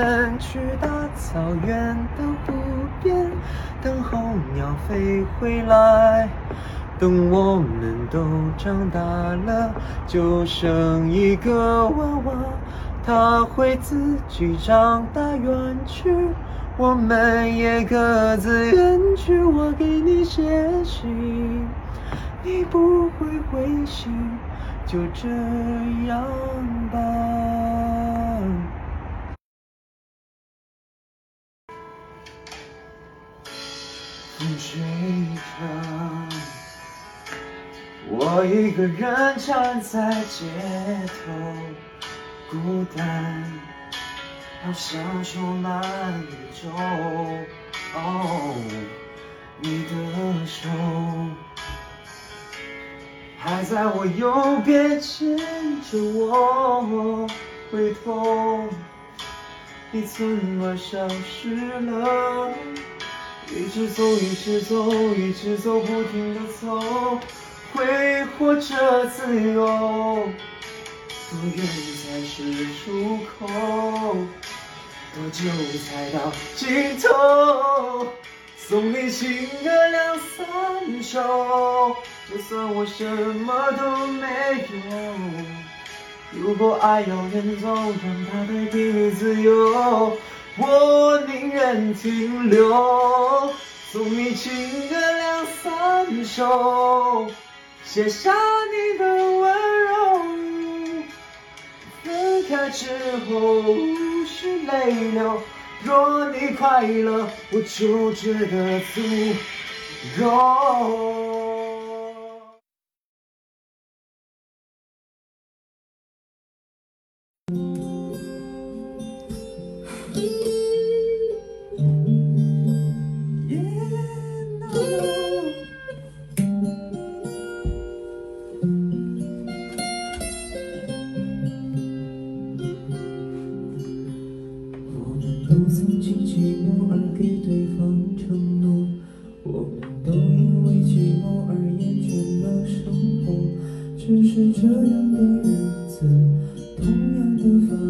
们去大草原的湖边，等候鸟飞回来。等我们都长大了，就生一个娃娃，他会自己长大远去，我们也各自远去。我给你写信，你不会回信，就这样吧。风吹着，我一个人站在街头，孤单，好像充满宇宙。哦，你的手还在我右边牵着我，回头，你怎么消失了？一直走，一直走，一直走，不停的走，挥霍着自由。多远才是出口？多久才到尽头？送你情歌两三首，就算我什么都没有。如果爱要远走，让它带给你自由。我停留，送你情歌两三首，写下你的温柔。分开之后无需泪流，若你快乐，我就觉得足够。都曾经寂寞而给对方承诺，我们都因为寂寞而厌倦了生活。只是这样的日子，同样的方